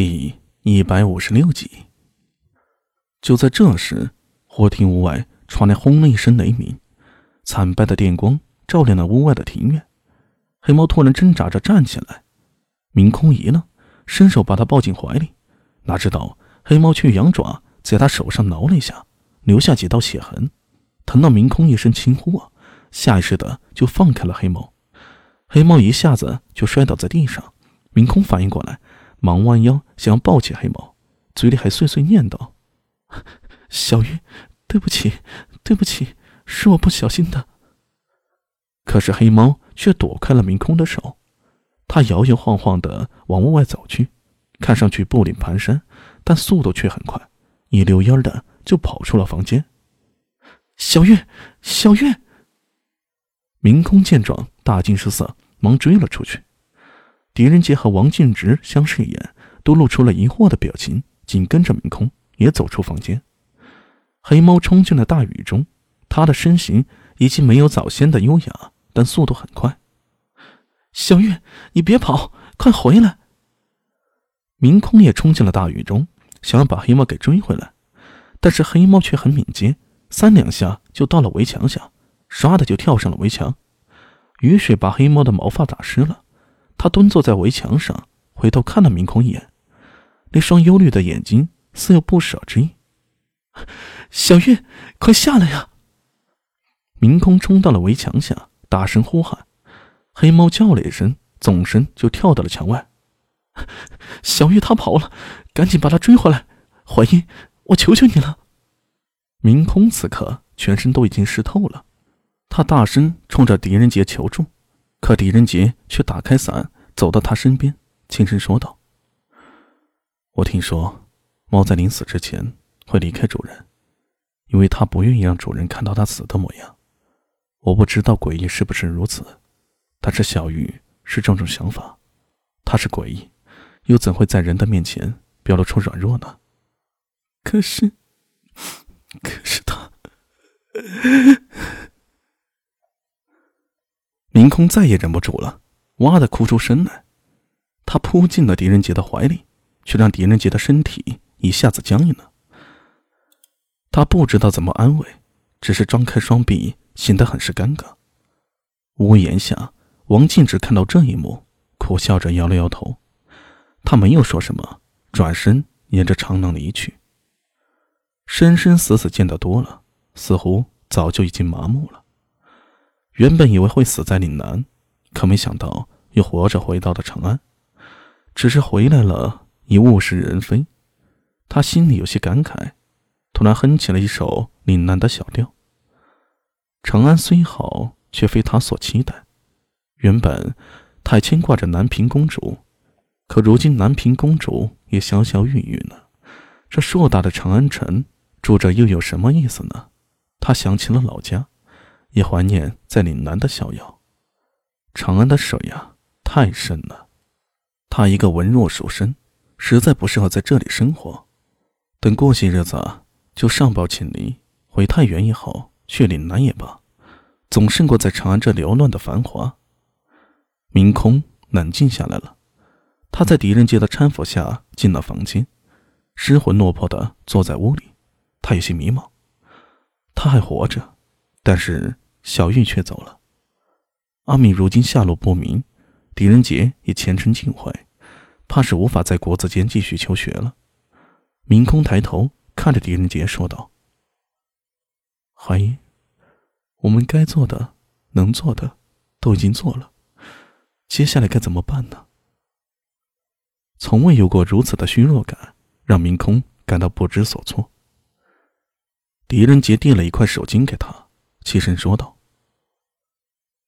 第一百五十六集。就在这时，忽听屋外传来轰的一声雷鸣，惨白的电光照亮了屋外的庭院。黑猫突然挣扎着站起来，明空一愣，伸手把他抱进怀里，哪知道黑猫却扬爪在他手上挠了一下，留下几道血痕，疼到明空一声轻呼啊，下意识的就放开了黑猫。黑猫一下子就摔倒在地上，明空反应过来。忙弯腰想要抱起黑猫，嘴里还碎碎念道：“小玉，对不起，对不起，是我不小心的。”可是黑猫却躲开了明空的手，它摇摇晃晃的往屋外走去，看上去步履蹒跚，但速度却很快，一溜烟的就跑出了房间。小月，小月！明空见状大惊失色，忙追了出去。狄仁杰和王静直相视一眼，都露出了疑惑的表情，紧跟着明空也走出房间。黑猫冲进了大雨中，他的身形已经没有早先的优雅，但速度很快。小月，你别跑，快回来！明空也冲进了大雨中，想要把黑猫给追回来，但是黑猫却很敏捷，三两下就到了围墙下，唰的就跳上了围墙。雨水把黑猫的毛发打湿了。他蹲坐在围墙上，回头看了明空一眼，那双忧虑的眼睛似有不舍之意。小月，快下来呀！明空冲到了围墙下，大声呼喊。黑猫叫了一声，纵身就跳到了墙外。小月，他跑了，赶紧把他追回来！怀英，我求求你了！明空此刻全身都已经湿透了，他大声冲着狄仁杰求助。可狄仁杰却打开伞，走到他身边，轻声说道：“我听说，猫在临死之前会离开主人，因为它不愿意让主人看到它死的模样。我不知道诡异是不是如此，但是小玉是这种想法。它是诡异，又怎会在人的面前表露出软弱呢？可是，可是他……”明空再也忍不住了，哇的哭出声来。他扑进了狄仁杰的怀里，却让狄仁杰的身体一下子僵硬了。他不知道怎么安慰，只是张开双臂，显得很是尴尬。屋檐下，王静只看到这一幕，苦笑着摇了摇头。他没有说什么，转身沿着长廊离去。生生死死见得多了，似乎早就已经麻木了。原本以为会死在岭南，可没想到又活着回到了长安。只是回来了，已物是人非。他心里有些感慨，突然哼起了一首岭南的小调。长安虽好，却非他所期待。原本他牵挂着南平公主，可如今南平公主也消消郁郁了。这硕大的长安城住着又有什么意思呢？他想起了老家。也怀念在岭南的逍遥。长安的水呀，太深了。他一个文弱书生，实在不适合在这里生活。等过些日子，就上报请离，回太原也好，去岭南也罢，总胜过在长安这缭乱的繁华。明空冷静下来了，他在狄仁杰的搀扶下进了房间，失魂落魄的坐在屋里。他有些迷茫，他还活着。但是小玉却走了，阿敏如今下落不明，狄仁杰也前程尽毁，怕是无法在国子监继续求学了。明空抬头看着狄仁杰说道：“怀疑，我们该做的、能做的都已经做了，接下来该怎么办呢？”从未有过如此的虚弱感，让明空感到不知所措。狄仁杰递了一块手巾给他。起身说道：“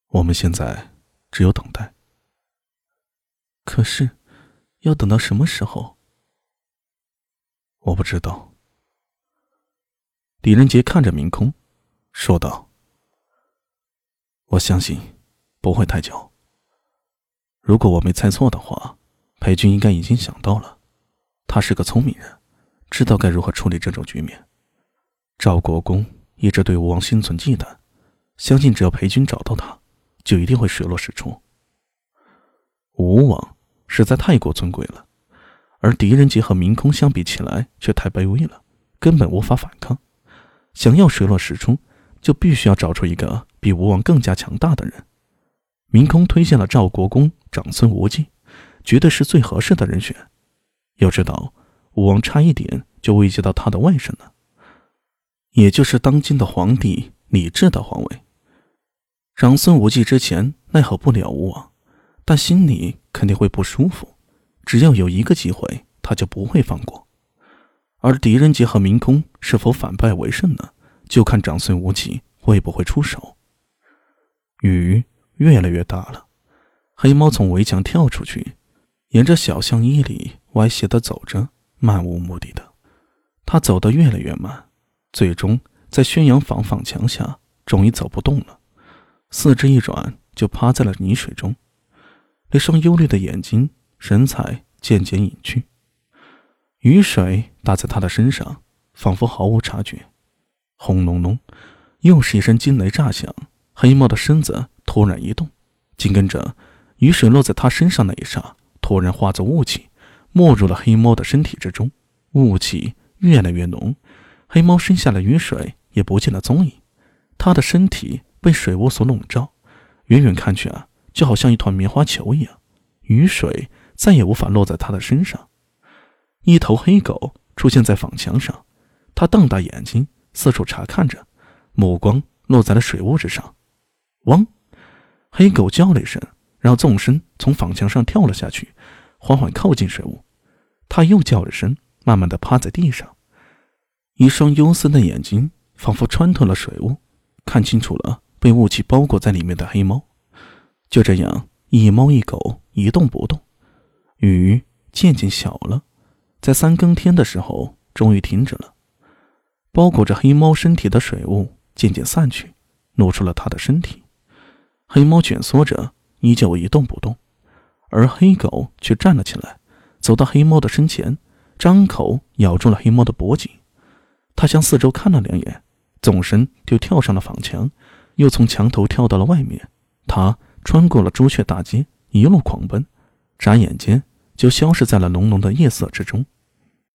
我们现在只有等待。可是，要等到什么时候？我不知道。”狄仁杰看着明空，说道：“我相信不会太久。如果我没猜错的话，裴军应该已经想到了。他是个聪明人，知道该如何处理这种局面。赵国公。”一直对吴王心存忌惮，相信只要裴军找到他，就一定会水落石出。吴王实在太过尊贵了，而狄仁杰和明空相比起来却太卑微了，根本无法反抗。想要水落石出，就必须要找出一个比吴王更加强大的人。明空推荐了赵国公长孙无忌，绝对是最合适的人选。要知道，吴王差一点就危及到他的外甥了，也就是当今的皇帝李治的皇位。长孙无忌之前奈何不了吴王，但心里肯定会不舒服。只要有一个机会，他就不会放过。而狄仁杰和明空是否反败为胜呢？就看长孙无忌会不会出手。雨越来越大了，黑猫从围墙跳出去，沿着小巷一里歪斜的走着，漫无目的的。他走得越来越慢，最终在宣阳坊坊墙下，终于走不动了。四肢一软，就趴在了泥水中，那双忧虑的眼睛，神采渐渐隐去。雨水打在他的身上，仿佛毫无察觉。轰隆隆，又是一声惊雷炸响，黑猫的身子突然一动，紧跟着，雨水落在他身上那一刹，突然化作雾气，没入了黑猫的身体之中。雾气越来越浓，黑猫身下的雨水也不见了踪影，它的身体。被水雾所笼罩，远远看去啊，就好像一团棉花球一样。雨水再也无法落在它的身上。一头黑狗出现在坊墙上，它瞪大眼睛四处查看着，目光落在了水雾之上。汪！黑狗叫了一声，然后纵身从坊墙上跳了下去，缓缓靠近水雾。它又叫了声，慢慢的趴在地上，一双幽深的眼睛仿佛穿透了水雾，看清楚了。被雾气包裹在里面的黑猫，就这样一猫一狗一动不动。雨渐渐小了，在三更天的时候终于停止了。包裹着黑猫身体的水雾渐渐散去，露出了它的身体。黑猫蜷缩着，依旧一动不动，而黑狗却站了起来，走到黑猫的身前，张口咬住了黑猫的脖颈。他向四周看了两眼，纵身就跳上了房墙。又从墙头跳到了外面，他穿过了朱雀大街，一路狂奔，眨眼间就消失在了浓浓的夜色之中。